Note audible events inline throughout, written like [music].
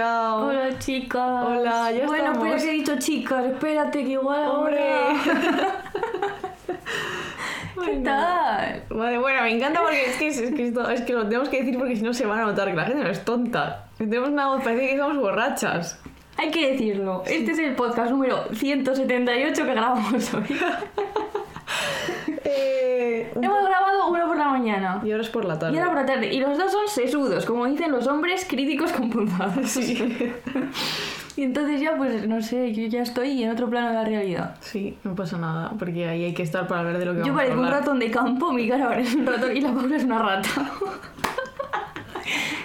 Chao. Hola chicas. Hola, ya Bueno, estamos. pero que he dicho chicas, espérate que igual Hombre. ahora- [laughs] ¿Qué tal? Vale, bueno, me encanta porque es que, es, que esto- es que lo tenemos que decir porque si no se van a notar que la gente no es tonta. Tenemos una voz, parece que estamos borrachas. Hay que decirlo. Este es el podcast número 178 que grabamos hoy. [laughs] Eh, Hemos grabado uno por la mañana. Y ahora es por la tarde. Y ahora por la tarde. Y los dos son sesudos, como dicen los hombres críticos con punzadas. Sí. [laughs] Y entonces ya, pues, no sé, yo ya estoy en otro plano de la realidad. Sí, no pasa nada, porque ahí hay que estar para ver de lo que Yo vamos a parezco un ratón de campo, mi cara ahora es un ratón y la Paula es una rata. [laughs]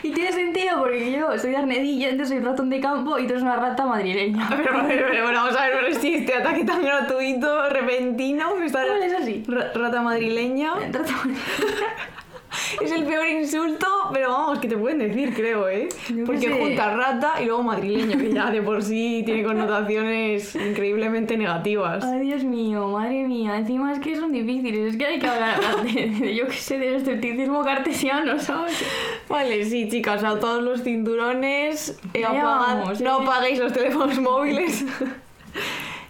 y tiene sentido porque yo soy de Arnedilla, entonces soy ratón de campo y tú eres una rata madrileña. [laughs] Pero, pero, pero, bueno, vamos a ver, no este ataque tan gratuito, repentino, que está ¿Cuál es así? Ra- rata madrileña. Rata madrileña. Es el peor insulto, pero vamos, que te pueden decir, creo, ¿eh? Yo Porque sé. junta rata y luego madrileño, que ya de por sí tiene [laughs] connotaciones increíblemente negativas. Ay, Dios mío, madre mía. Encima es que son difíciles. Es que hay que hablar [laughs] de, de- yo qué sé, del escepticismo cartesiano, ¿sabes? Vale, sí, chicas, a todos los cinturones, eh, Ya apagad- vamos, no ¿eh? apaguéis los teléfonos móviles. [laughs]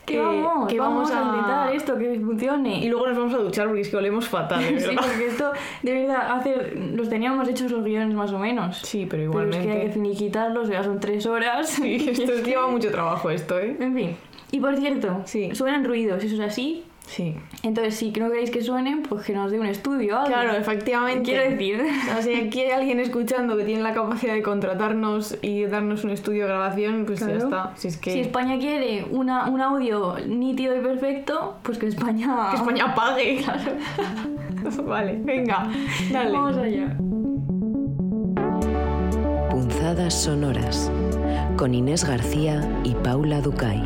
Que vamos, que vamos, vamos a a- intentar esto, que funcione. Y luego nos vamos a duchar porque es que olemos fatal, Sí, porque esto, de verdad, hacer, los teníamos hechos los guiones más o menos. Sí, pero Pero es igualmente. que hay que finiquitarlos, ya son tres horas. Sí, esto lleva mucho trabajo esto, ¿eh? En fin. Y por cierto, Sí. suenan ruidos, eso es así. Sí. Entonces, si no queréis que suenen, pues que nos dé un estudio. Claro, efectivamente. Quiero decir. O sea, aquí hay alguien escuchando que tiene la capacidad de contratarnos y darnos un estudio de grabación, pues ya Claro. está. Si es que, Si España quiere una, un audio nítido y perfecto, pues que España. [laughs] que España pague. [laughs] [laughs] vale, venga, dale. Vamos allá. Punzadas sonoras con Inés García y Paula Ducay.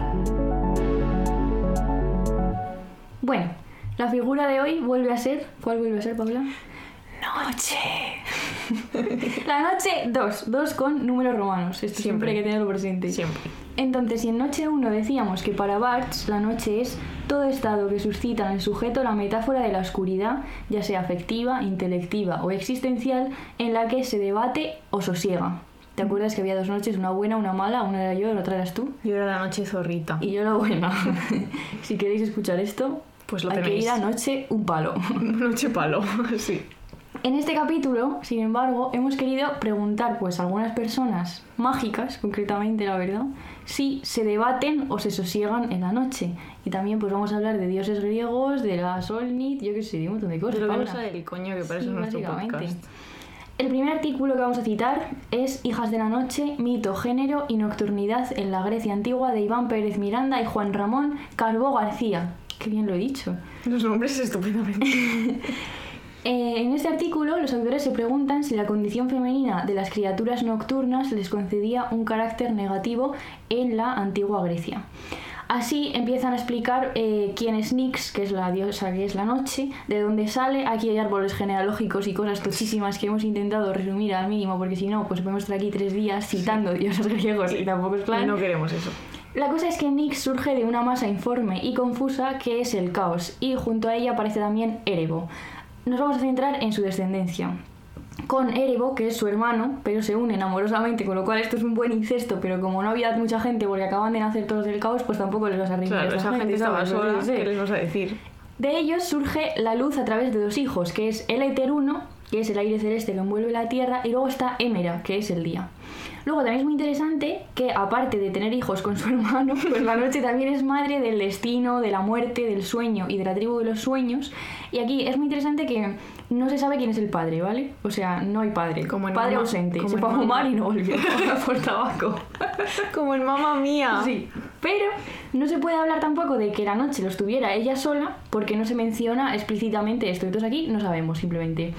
Bueno, la figura de hoy vuelve a ser. ¿Cuál vuelve a ser, Paula? Noche. [laughs] La noche 2. 2 con números romanos. Esto siempre, Siempre. hay que tenerlo presente. Siempre. Entonces, si en noche 1 decíamos que para Barthes la noche es todo estado que suscita en el sujeto la metáfora de la oscuridad, ya sea afectiva, intelectiva o existencial, en la que se debate o sosiega. ¿Te acuerdas que había dos noches, una buena, una mala? Una era yo, la otra eras tú. Yo era la noche zorrita. Y yo la buena. [laughs] si queréis escuchar esto, Pues lo hay que tenéis. ir a noche un palo. [laughs] Noche palo, [laughs] sí. En este capítulo, sin embargo, hemos querido preguntar pues a algunas personas mágicas, concretamente la verdad, si se debaten o se sosiegan en la noche. Y también pues vamos a hablar de dioses griegos, de la Solnit, yo qué sé, de un montón de cosas. Que Paula. nos sale del coño, que Sí, es nuestro podcast. El primer artículo que vamos a citar es Hijas de la Noche, mito, género y nocturnidad en la Grecia antigua de Iván Pérez Miranda y Juan Ramón Carbó García. Qué bien lo he dicho. Los nombres estupendamente. [laughs] Eh, en este artículo, los autores se preguntan si la condición femenina de las criaturas nocturnas les concedía un carácter negativo en la antigua Grecia. Así empiezan a explicar eh, quién es Nix, que es la diosa que es la noche, de dónde sale. Aquí hay árboles genealógicos y cosas tochísimas que hemos intentado resumir al mínimo, porque si no, pues podemos estar aquí tres días citando dioses griegos y tampoco es Y plan. no queremos eso. La cosa es que Nix surge de una masa informe y confusa que es el caos, y junto a ella aparece también Erebo. Nos vamos a centrar en su descendencia. Con Erebo, que es su hermano, pero se unen amorosamente, con lo cual esto es un buen incesto, pero como no había mucha gente porque acaban de nacer todos del caos, pues tampoco les vas a reír. Claro, esa gente estaba sola, qué sé. ¿qué les vas a decir? De ellos surge la luz a través de dos hijos, que es el Éter 1, que es el aire celeste que envuelve la Tierra, y luego está Émera, que es el día. Luego también es muy interesante que aparte de tener hijos con su [laughs] hermano, pues la noche también es madre del destino, de la muerte, del sueño y de la tribu de los sueños. Y aquí es muy interesante que no se sabe quién es el padre, ¿vale? O sea, no hay padre. Como en padre ausente. como Se fue a fumar y no volvió [laughs] por tabaco. [laughs] Como en mamá mía. Sí, pero no se puede hablar tampoco de que la noche los tuviera ella sola porque no se menciona explícitamente esto. Entonces aquí no sabemos simplemente.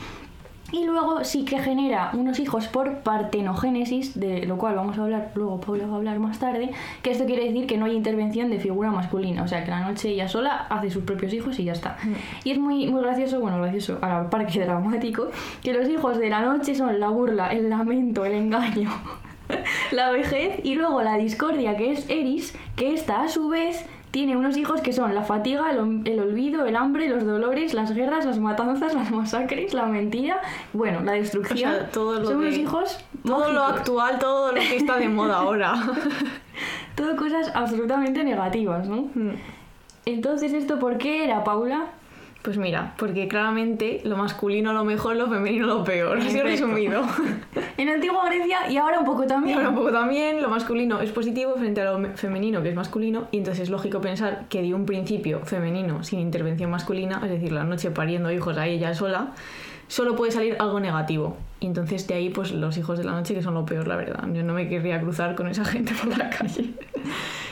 Y luego sí que genera unos hijos por partenogénesis, de lo cual vamos a hablar, luego Paula va a hablar más tarde, que esto quiere decir que no hay intervención de figura masculina, o sea que la noche ella sola hace sus propios hijos y ya está. Y es muy, muy gracioso, bueno, gracioso, a la par que dramático, que los hijos de la noche son la burla, el lamento, el engaño, [laughs] la vejez y luego la discordia que es Eris, que esta a su vez tiene unos hijos que son la fatiga, el, el olvido, el hambre, los dolores, las guerras, las matanzas, las masacres, la mentira, bueno, la destrucción. O sea, todo lo son unos que- hijos Todo lo actual, todo lo que está de moda [laughs] ahora. Todo cosas absolutamente negativas, ¿no? Mm. Entonces, ¿esto por qué era, Paula? Pues mira, porque claramente lo masculino lo mejor, lo femenino lo peor. Así resumido. En antigua Grecia y ahora un poco Y también. ahora un poco también, lo masculino es positivo frente a lo me- femenino, que es masculino, y entonces es lógico pensar que de un principio femenino sin intervención masculina, es decir, la noche pariendo hijos a ella sola, solo puede salir algo negativo. Y entonces de ahí, pues los hijos de la noche, que son lo peor, la verdad. Yo no me querría cruzar con esa [laughs] gente por la calle.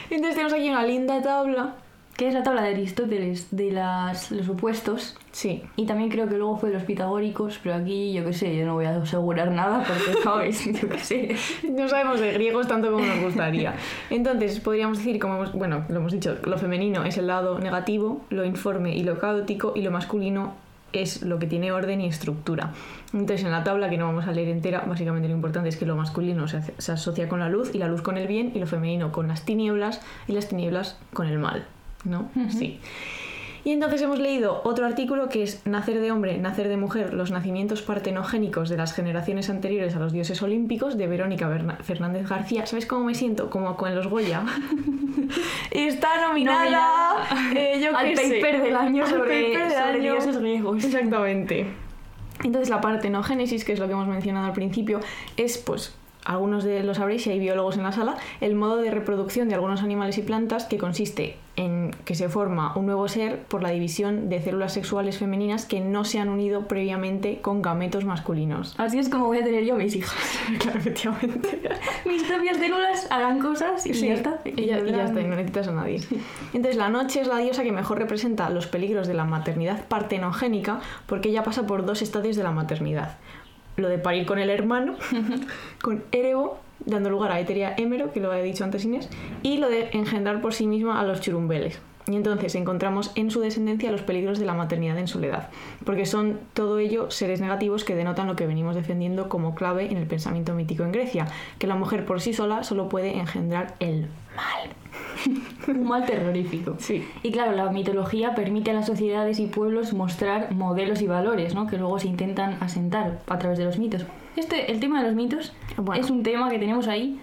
Entonces tenemos aquí una linda tabla. Que es la tabla de Aristóteles de las, los opuestos. Sí, Y también creo que luego fue de los pitagóricos, pero aquí yo qué sé, yo no voy a asegurar nada porque, [laughs] ¿sabes? Yo qué sé. No sabemos de griegos tanto como nos gustaría. Entonces, podríamos decir, como hemos, bueno, lo hemos dicho, lo femenino es el lado negativo, lo informe y lo caótico, y lo masculino es lo que tiene orden y estructura. Entonces, en la tabla, que no vamos a leer entera, básicamente lo importante es que lo masculino se, hace- se asocia con la luz y la luz con el bien, y lo femenino con las tinieblas y las tinieblas con el mal. ¿No? Sí. Y entonces hemos leído otro artículo que es Nacer de hombre, nacer de mujer, los nacimientos partenogénicos de las generaciones anteriores a los dioses olímpicos, de Verónica Berna- Fernández García. ¿Sabes cómo me siento? Como con los Goya. [laughs] Está nominada, eh, yo Al sé. paper del año sobre, paper del sobre año. dioses griegos. Exactamente. Entonces la partenogénesis, que es lo que hemos mencionado al principio, es pues algunos de lo sabréis si hay biólogos en la sala, el modo de reproducción de algunos animales y plantas que consiste en que se forma un nuevo ser por la división de células sexuales femeninas que no se han unido previamente con gametos masculinos. Así es como voy a tener yo mis hijas. [laughs] Claro, efectivamente. [laughs] Mis propias células hagan cosas y Sí, ya está. Y ya, y ya está, y no necesitas a nadie. Entonces, la noche es la diosa que mejor representa los peligros de la maternidad partenogénica porque ella pasa por dos estadios de la maternidad. Lo de parir con el hermano, [laughs] con Erebo, dando lugar a Eteria Hémero, que lo había dicho antes Inés, y lo de engendrar por sí misma a los churumbeles. Y entonces encontramos en su descendencia los peligros de la maternidad en soledad, porque son todo ello seres negativos que denotan lo que venimos defendiendo como clave en el pensamiento mítico en Grecia, que la mujer por sí sola solo puede engendrar el mal. Un mal terrorífico. Sí. Y claro, la mitología permite a las sociedades y pueblos mostrar modelos y valores, ¿no? Que luego se intentan asentar a través de los mitos. Este, el tema de los mitos Bueno. es un tema que tenemos ahí,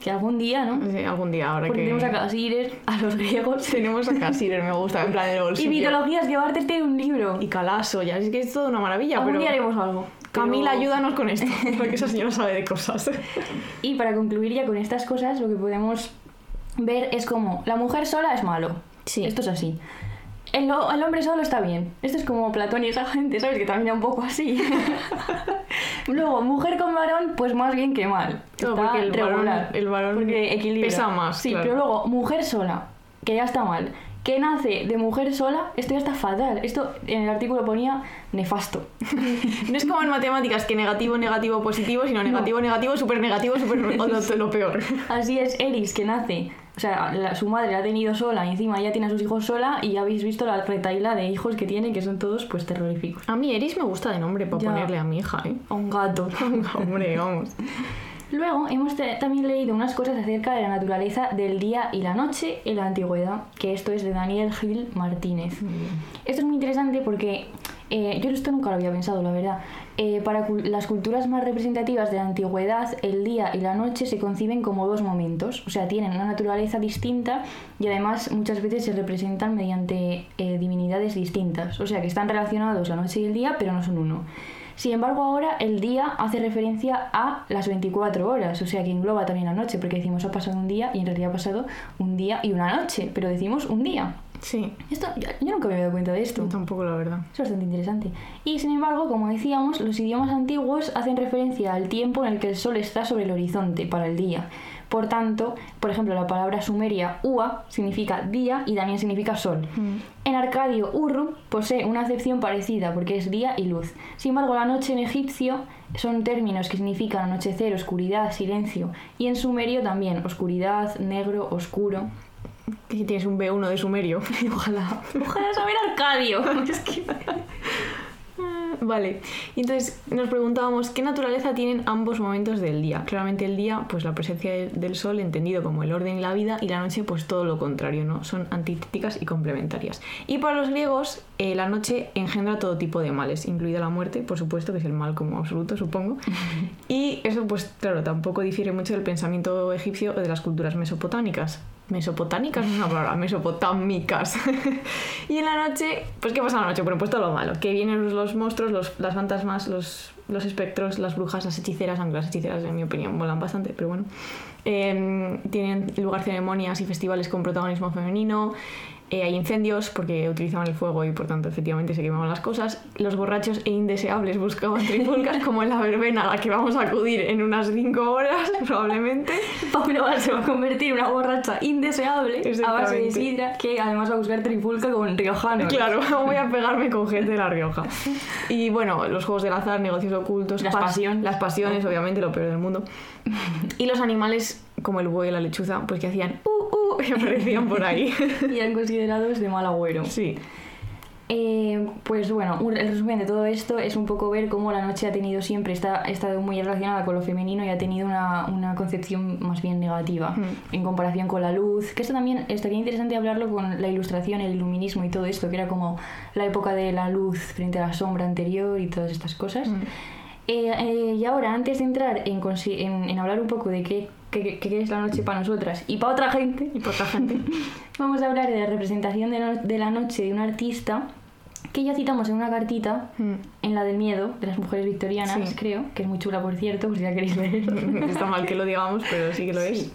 que algún día, ¿no? Sí, algún día ahora Porque que... tenemos a Casirer, a los griegos. [laughs] Tenemos a Casirer, me gusta, en plan de [laughs] Y bolsillo. mitologías, llevarte un libro. Y Calaso, ya es que es toda una maravilla, algún pero... día haremos algo. Camila, Pero- ayúdanos con esto, [laughs] porque esa señora sabe de cosas. Y para concluir ya con estas cosas, lo que podemos ver es como la mujer sola es malo. Sí. Esto es así. El, ho- el hombre solo está bien. Esto es como Platón y esa gente, ¿sabes? Que también un poco así. [laughs] Luego, mujer con varón, pues más bien que mal. No, Está porque el varón- regular. el varón porque equilibra. pesa más, Sí, claro. pero luego, mujer sola, que ya está mal. Que nace de mujer sola, esto ya está fatal. Esto en el artículo ponía nefasto. [laughs] No es como en matemáticas que negativo, negativo, positivo, sino negativo, negativo, súper negativo, súper lo peor. Así es Eris, que nace, o sea, la- su madre la ha tenido sola y encima ya tiene a sus hijos sola y ya habéis visto la retaila de hijos que tiene, que son todos pues terroríficos. A mí Eris me gusta de nombre para Ya. ponerle a mi hija, ¿eh? A un gato. [laughs] Hombre, vamos. Luego hemos también leído unas cosas acerca de la naturaleza del día y la noche en la antigüedad, que esto es de Daniel Gil Martínez. Esto es muy interesante porque eh, yo esto nunca lo había pensado, la verdad. Eh, para las culturas más representativas de la antigüedad, el día y la noche se conciben como dos momentos, o sea, tienen una naturaleza distinta y además muchas veces se representan mediante eh, divinidades distintas, o sea, que están relacionados la noche y el día, pero no son uno. Sin embargo, ahora el día hace referencia a las 24 horas, o sea que engloba también la noche, porque decimos ha pasado un día y en realidad ha pasado un día y una noche, pero decimos un día. Sí, Esto, yo, yo nunca me había dado cuenta de esto. yo tampoco la verdad. Es bastante interesante. Y sin embargo, como decíamos, los idiomas antiguos hacen referencia al tiempo en el que el sol está sobre el horizonte para el día. Por tanto, por ejemplo, la palabra sumeria ua significa día y también significa sol. En arcadio urru posee una acepción parecida porque es día y luz. Sin embargo, la noche en egipcio son términos que significan anochecer, oscuridad, silencio. Y en sumerio también, oscuridad, negro, oscuro. Que si tienes un B1 de sumerio. [laughs] Ojalá. Ojalá saber arcadio. [laughs] Es que... Vale, y entonces nos preguntábamos qué naturaleza tienen ambos momentos del día. Claramente el día, pues la presencia de- del sol entendido como el orden y la vida, y la noche, pues todo lo contrario, ¿no? Son antitéticas y complementarias. Y para los griegos, eh, la noche engendra todo tipo de males, incluida la muerte, por supuesto, que es el mal como absoluto, supongo. [laughs] Y eso, pues claro, tampoco difiere mucho del pensamiento egipcio o de las culturas mesopotámicas. Mesopotámicas no es una palabra, mesopotámicas. [laughs] y en la noche, pues ¿qué pasa en la noche? Bueno, pues todo lo malo. Que vienen los, monstruos, los, las fantasmas, los, los espectros, las brujas, las hechiceras, aunque las hechiceras en mi opinión molan bastante, pero bueno. Eh, tienen lugar ceremonias y festivales con protagonismo femenino. Eh, hay incendios porque utilizaban el fuego y por tanto efectivamente se quemaban las cosas. Los borrachos e indeseables buscaban trifulcas como en la verbena a la que vamos a acudir en unas 5 horas [laughs] probablemente. Paula se va a convertir en una borracha indeseable a base de sidra que además va a buscar trifulca con riojano. Claro, [laughs] voy a pegarme con gente de La Rioja. Y bueno, los juegos del azar, negocios ocultos, Las pas- pasiones. Las pasiones, obviamente, lo peor del mundo. Y los animales, como el buey y la lechuza, pues que hacían uh, [laughs] y aparecían por ahí. [laughs] Y eran considerados de mal agüero. Sí. Eh, pues bueno, el resumen de todo esto es un poco ver cómo la noche ha tenido siempre, está, ha estado muy relacionada con lo femenino y ha tenido una, una concepción más bien negativa Mm. en comparación con la luz. Que esto también estaría interesante hablarlo con la ilustración, el iluminismo y todo esto, que era como la época de la luz frente a la sombra anterior y todas estas cosas. Mm. Eh, eh, y ahora, antes de entrar en, en, en hablar un poco de qué, qué- qué es la noche para nosotras y para otra gente, Y por otra gente. [laughs] vamos a hablar de la representación de, no- de la noche de un artista que ya citamos en una cartita, Mm. en la del miedo, de las mujeres victorianas, Sí. creo, que es muy chula, por cierto, por si la queréis leer. [laughs] Está mal que lo digamos, pero sí que lo es.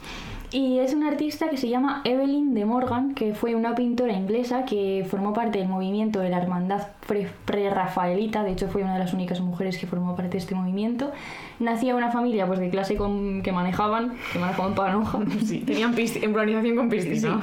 Sí. Y es una artista que se llama Evelyn de Morgan, que fue una pintora inglesa que formó parte del movimiento de la hermandad pre- pre-rafaelita, de hecho fue una de las únicas mujeres que formó parte de este movimiento. Nacía una familia pues de clase con, que manejaban, que manejaban panoja. Sí, tenían planificación con piscina.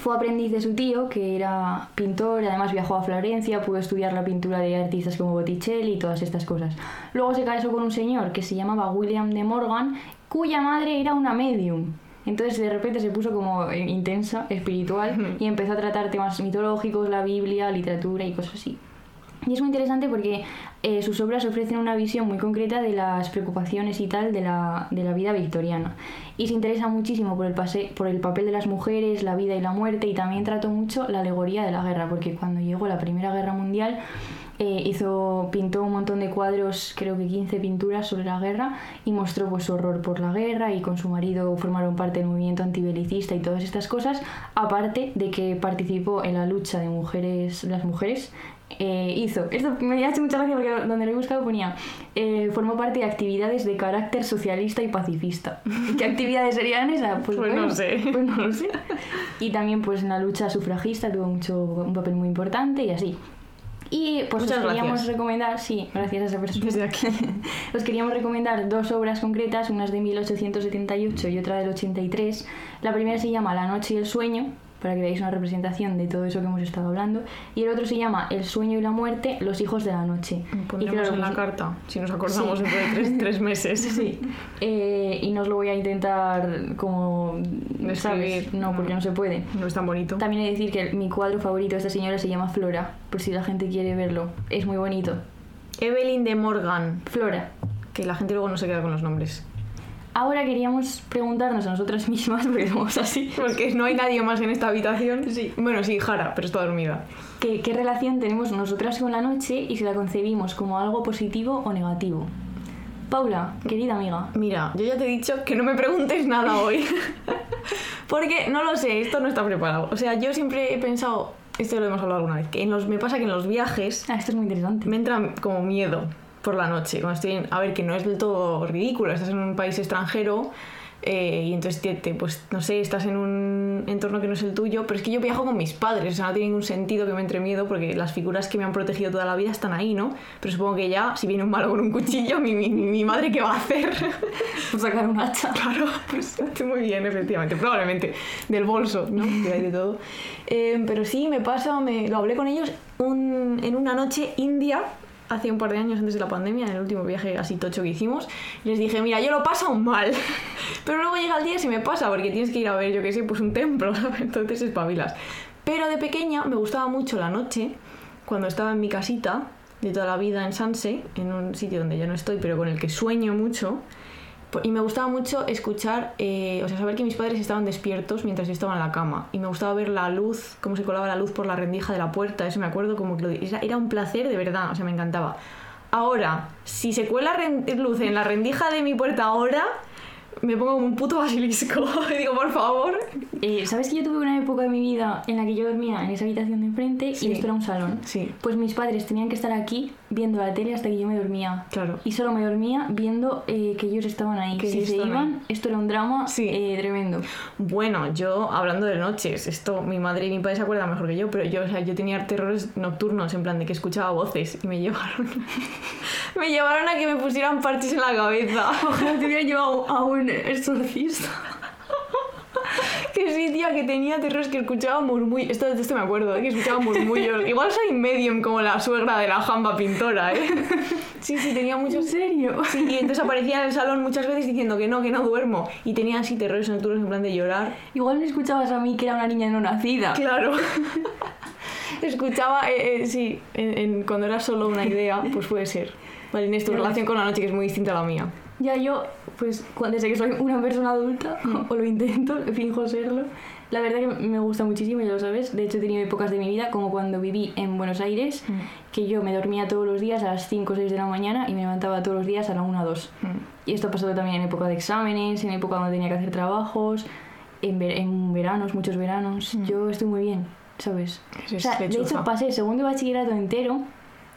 Fue aprendiz de su tío, que era pintor, además viajó a Florencia, pudo estudiar la pintura de artistas como Botticelli y todas estas cosas. Luego se casó con un señor que se llamaba William de Morgan, cuya madre era una medium. Entonces de repente se puso como eh, intensa, espiritual, y empezó a tratar temas mitológicos, la Biblia, literatura y cosas así. Y es muy interesante porque eh, sus obras ofrecen una visión muy concreta de las preocupaciones y tal de la, de la vida victoriana. Y se interesa muchísimo por el, pase, por el papel de las mujeres, la vida y la muerte, y también trató mucho la alegoría de la guerra, porque cuando llegó la Primera Guerra Mundial eh, hizo, pintó un montón de cuadros, creo que 15 pinturas sobre la guerra, y mostró pues, su horror por la guerra, y con su marido formaron parte del movimiento antibelicista y todas estas cosas, aparte de que participó en la lucha de mujeres, las mujeres eh, hizo. Esto me ha hecho mucha gracia porque donde lo he buscado ponía eh, formó parte de actividades de carácter socialista y pacifista. [laughs] ¿Qué actividades serían esas? Pues no sé. [laughs] Pues no lo sé. Y también pues en la lucha sufragista tuvo mucho, un papel muy importante y así. Y pues Muchas os queríamos gracias. recomendar, sí, gracias a esa persona. Desde aquí. [laughs] Os queríamos recomendar dos obras concretas, una es de 1878 y otra del 83. La primera se llama La noche y el sueño, para que veáis una representación de todo eso que hemos estado hablando. Y el otro se llama El sueño y la muerte, los hijos de la noche. Pondremos en la carta, si nos acordamos Sí. dentro de tres, tres [laughs] meses. Sí. Eh, y no os lo voy a intentar como... ¿sabes? Describir. No, porque no se puede. No es tan bonito. También he de decir que mi cuadro favorito de esta señora se llama Flora, por si la gente quiere verlo. Es muy bonito. Evelyn de Morgan, Flora. que la gente luego no se queda con los nombres. Ahora queríamos preguntarnos a nosotras mismas, [laughs] porque somos así, Porque no hay nadie más en esta habitación. Sí. Bueno, sí, Jara, pero está dormida. ¿qué, qué relación tenemos nosotras con la noche y si la concebimos como algo positivo o negativo. Paula, querida amiga, Mira, yo ya te he dicho que no me preguntes nada hoy. [laughs] Porque no lo sé, esto no está preparado. O sea, yo siempre he pensado, esto lo hemos hablado alguna vez, que en los, me pasa que en los viajes ah, esto es muy interesante. me entra como miedo por la noche. Cuando estoy en- a ver, que no es del todo ridículo, estás en un país extranjero eh, y entonces, te, te- pues no sé, estás en un entorno que no es el tuyo, pero es que yo viajo con mis padres, o sea, no tiene ningún sentido que me entre miedo porque las figuras que me han protegido toda la vida están ahí, ¿no? Pero supongo que ya, si viene un malo con un cuchillo, mi, mi, mi madre, ¿qué va a hacer? [laughs] Por sacar un hacha. Claro, pues muy bien, efectivamente. Probablemente del bolso, ¿no? Que hay de todo. Eh, pero sí, me pasa, me, lo hablé con ellos un- en una noche india, hace un par de años antes de la pandemia, en el último viaje así tocho que hicimos. Les dije, mira, yo lo paso mal. [laughs] Pero luego llega el día y se me pasa, porque tienes que ir a ver, yo qué sé, pues un templo, [laughs] ¿sabes? Entonces espabilas. Pero de pequeña me gustaba mucho la noche, cuando estaba en mi casita, de toda la vida en Sanse, en un sitio donde yo no estoy, pero con el que sueño mucho. Po- Y me gustaba mucho escuchar, eh, o sea, saber que mis padres estaban despiertos mientras yo estaba en la cama. Y me gustaba ver la luz, cómo se colaba la luz por la rendija de la puerta. Eso me acuerdo como que lo, era, era un placer de verdad, o sea, me encantaba. Ahora, si se cuela luz en la rendija de mi puerta ahora, me pongo como un puto basilisco. [laughs] y digo, por favor. Eh, ¿Sabes que yo tuve una época de mi vida en la que yo dormía en esa habitación de enfrente Sí. y esto era un salón? Sí. Pues mis padres tenían que estar aquí viendo la tele hasta que yo me dormía. Claro. Y solo me dormía viendo eh, que ellos estaban ahí. Que si se iban, ahí. esto era un drama Sí. eh, tremendo. Bueno, yo hablando de noches, esto mi madre y mi padre se acuerdan mejor que yo, pero yo, o sea, yo tenía terrores nocturnos en plan de que escuchaba voces y me [laughs] llevaron me llevaron a que me pusieran parches en la cabeza. [laughs] Ojalá te hubieran llevado a un exorcista. [laughs] que sí, tía, que tenía terrores que escuchaba murmullos. Esto, esto me acuerdo, ¿eh? que escuchaba murmullos. [laughs] Igual soy medium como la suegra de la jamba pintora, ¿eh? [laughs] Sí, sí, tenía ¿En muchos serio? Sí, y entonces aparecía en el salón muchas veces diciendo que no, que no duermo. Y tenía así terrores nocturnos en plan de llorar. Igual me escuchabas a mí que era una niña no nacida. Claro. Escuchaba, eh, eh, sí, en- en- cuando era solo una idea, pues puede ser. Vale, Inés, tu relación con la noche que es muy distinta a la mía. Ya yo, pues cu- desde que soy una persona adulta, [laughs] o lo intento, [laughs] finjo serlo, la verdad que me gusta muchísimo, ya lo sabes. De hecho, he tenido épocas de mi vida, como cuando viví en Buenos Aires, que yo me dormía todos los días a las 5 o 6 de la mañana y me levantaba todos los días a la 1 o 2. Y esto ha pasado también en época de exámenes, en época donde tenía que hacer trabajos, en, ver- en veranos, muchos veranos. Yo estoy muy bien, ¿sabes? O es sea, de hecho, pasé el segundo bachillerato entero,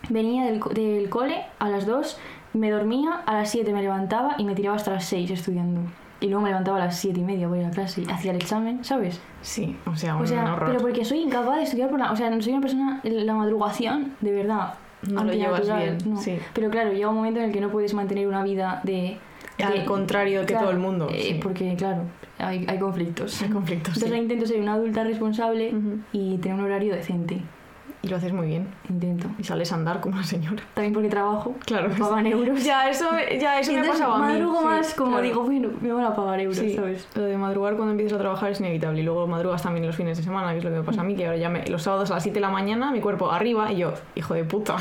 venía del, co- del cole a las 2, me dormía, a las 7 me levantaba y me tiraba hasta las 6 estudiando. Y luego me levantaba a las 7 y media para ir a clase y hacía el examen, ¿sabes? Sí, o sea, un O sea, horror. pero porque soy incapaz de estudiar por la... O sea, no soy una persona... La madrugación, de verdad. No lo llevas bien, no. sí. Pero claro, llega un momento en el que no puedes mantener una vida de... Al de- contrario que todo el mundo, eh, sí. Porque, claro, hay, hay conflictos. Hay conflictos, Entonces sí. intento ser una adulta responsable y tener un horario decente. Y lo haces muy bien. Intento. Y sales a andar como una señora. También porque trabajo. Claro. Me pagan euros. Ya, eso, ya, eso Y me ha pasado a mí. madrugo sí, más, como claro. digo, bueno, me van a pagar euros, Sí, ¿sabes? lo de madrugar cuando empiezas a trabajar es inevitable. Y luego madrugas también los fines de semana, que es lo que me pasa a mí, que ahora ya me, los sábados a las 7 de la mañana, mi cuerpo arriba y yo, hijo de puta.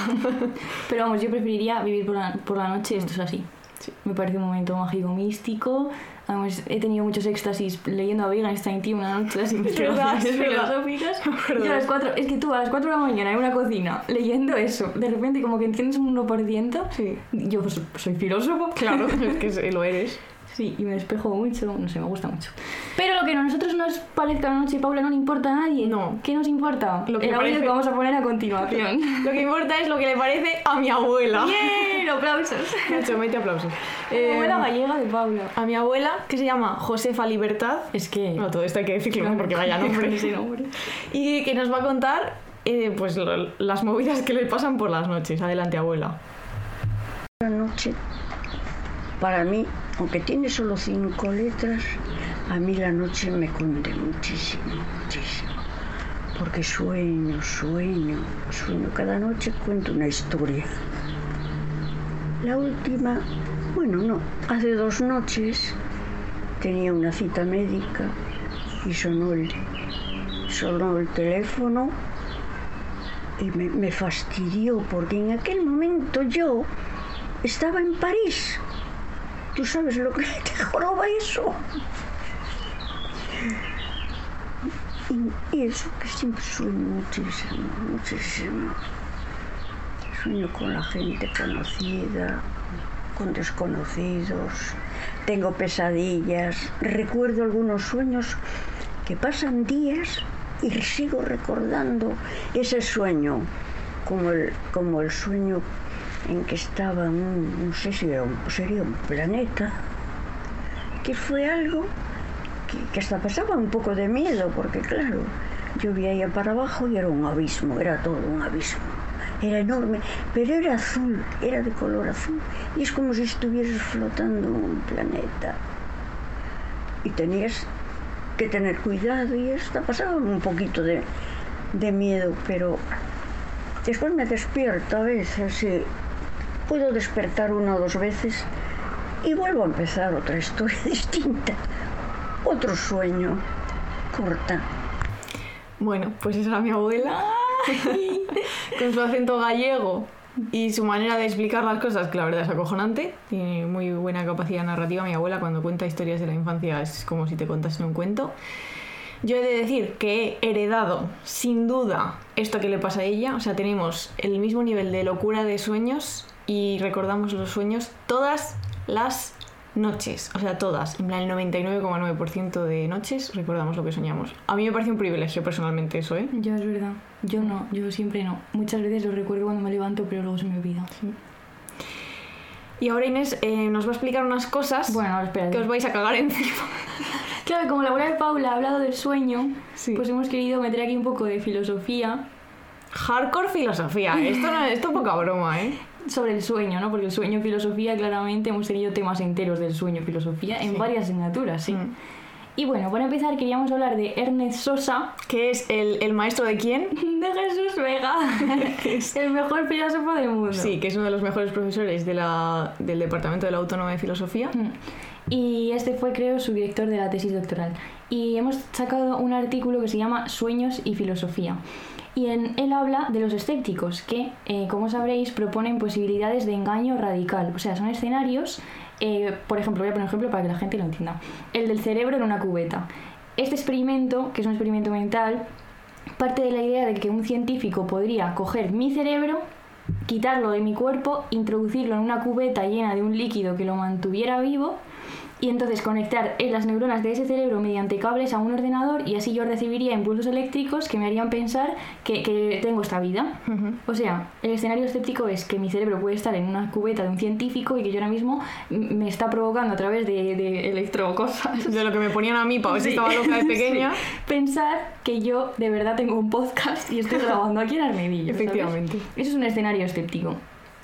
Pero vamos, yo preferiría vivir por la, por la noche, esto es así. Sí. Me parece un momento mágico, místico. Además, he tenido muchos éxtasis leyendo a Wittgenstein, tío, una noche las investigaciones filosóficas. a las es que tú a las 4 de la mañana en una cocina leyendo eso, de repente como que entiendes un 1%. Sí. Yo pues, soy filósofo. Claro, es que [laughs] lo eres. Sí, y me despejo mucho, no sé, me gusta mucho. Pero lo que a nosotros nos parezca la noche, Paula, no le importa a nadie. No. ¿Qué nos importa? Lo que El audio parece- que vamos a poner a continuación. [laughs] Lo que importa es lo que le parece a mi abuela. ¡Bien! ¡Aplausos! [laughs] Nacho, mete aplausos. La Eh, abuela gallega de Paula. a mi abuela, que se llama Josefa Libertad. Es que... No, todo esto hay que decirlo, ¿no? porque vaya [laughs] nombre. Ese nombre. Y que nos va a contar eh, pues lo- las movidas que le pasan por las noches. Adelante, abuela. La noche, para mí, aunque tiene solo cinco letras, a mí la noche me cunde muchísimo, muchísimo. Porque sueño, sueño, sueño. Cada noche cuento una historia. La última, bueno, no, hace dos noches tenía una cita médica y sonó el, sonó el teléfono y me, me fastidió porque en aquel momento yo estaba en París. ¿Tú sabes lo que te joroba eso? Y, y eso que siempre sueño muchísimo, muchísimo. Sueño con la gente conocida, con desconocidos. Tengo pesadillas. Recuerdo algunos sueños que pasan días y sigo recordando ese sueño, como el, como el sueño en que estaba, un, no sé si era un- sería un planeta, que fue algo que, que hasta pasaba un poco de miedo, porque claro, yo veía para abajo y era un abismo, era todo un abismo. Era enorme, pero era azul, era de color azul, y es como si estuvieras flotando en un planeta. Y tenías que tener cuidado y hasta pasaba un poquito de, de miedo, pero después me despierto a veces y puedo despertar una o dos veces y vuelvo a empezar otra historia [laughs] distinta, otro sueño, corta. Bueno, pues esa era mi abuela. [laughs] con su acento gallego. Y su manera de explicar las cosas, que la verdad es acojonante, tiene muy buena capacidad narrativa. Mi abuela cuando cuenta historias de la infancia es como si te contase un cuento. Yo he de decir que he heredado, sin duda, esto que le pasa a ella. O sea, tenemos el mismo nivel de locura de sueños y recordamos los sueños todas las noches. O sea, todas. En plan, el 99,9% de noches recordamos lo que soñamos. A mí me parece un privilegio personalmente eso, ¿eh? Yo es verdad. Yo no, yo siempre no. Muchas veces lo recuerdo cuando me levanto, pero luego se me olvida. Y ahora Inés eh, nos va a explicar unas cosas Bueno, espera. que os vais a cagar encima. [laughs] Claro, como la abuela de Paula ha hablado del sueño, Sí. pues hemos querido meter aquí un poco de filosofía Hardcore filosofía. Esto, no, esto es poca broma, ¿eh? Sobre el sueño, ¿no? Porque el sueño y filosofía, claramente hemos tenido temas enteros del sueño y filosofía en Sí. varias asignaturas, sí. Mm. Y bueno, para empezar queríamos hablar de Ernest Sosa, ¿Qué es el, el maestro de quién? [laughs] de Jesús Vega, [laughs] el mejor filósofo del mundo. Sí, que es uno de los mejores profesores de la, del Departamento de la Autónoma de Filosofía. Mm. Y este fue, creo, su director de la tesis doctoral. Y hemos sacado un artículo que se llama Sueños y Filosofía. Y en él habla de los escépticos, que, eh, como sabréis, proponen posibilidades de engaño radical. O sea, son escenarios, eh, por ejemplo, voy a poner un ejemplo para que la gente lo entienda. El del cerebro en una cubeta. Este experimento, que es un experimento mental, parte de la idea de que un científico podría coger mi cerebro, quitarlo de mi cuerpo, introducirlo en una cubeta llena de un líquido que lo mantuviera vivo y entonces conectar las neuronas de ese cerebro mediante cables a un ordenador y así yo recibiría impulsos eléctricos que me harían pensar que, que tengo esta vida. O sea, el escenario escéptico es que mi cerebro puede estar en una cubeta de un científico y que yo ahora mismo me está provocando a través de, de electrocosas De lo que me ponían a mí para ver si Sí. estaba loca de [laughs] pequeña. Sí. Pensar que yo de verdad tengo un podcast y estoy grabando aquí en Armedillo. ¿sabes? Efectivamente. Eso es un escenario escéptico.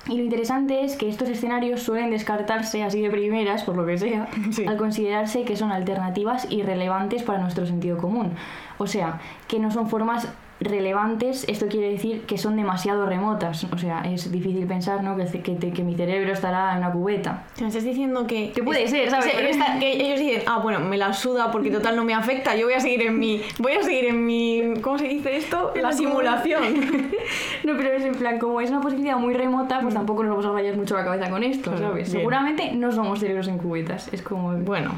Y lo interesante es que estos escenarios suelen descartarse así de primeras, por lo que sea, [laughs] Sí. al considerarse que son alternativas irrelevantes para nuestro sentido común. O sea, que no son formas relevantes, esto quiere decir que son demasiado remotas. O sea, es difícil pensar ¿no? que, que, te- que mi cerebro estará en una cubeta. Me estás diciendo que... Que puede ser, ¿sabes? que esta- que ellos dicen, ah, bueno, me la suda porque total no me afecta, yo voy a seguir en mi... Voy a seguir en mi... ¿Cómo se dice esto? [laughs] La la simulación. [laughs] No, pero es en plan, como es una posibilidad muy remota, pues tampoco nos vamos a rayar mucho la cabeza con esto, ¿sabes? bien. Seguramente no somos cerebros en cubetas, es como, bueno,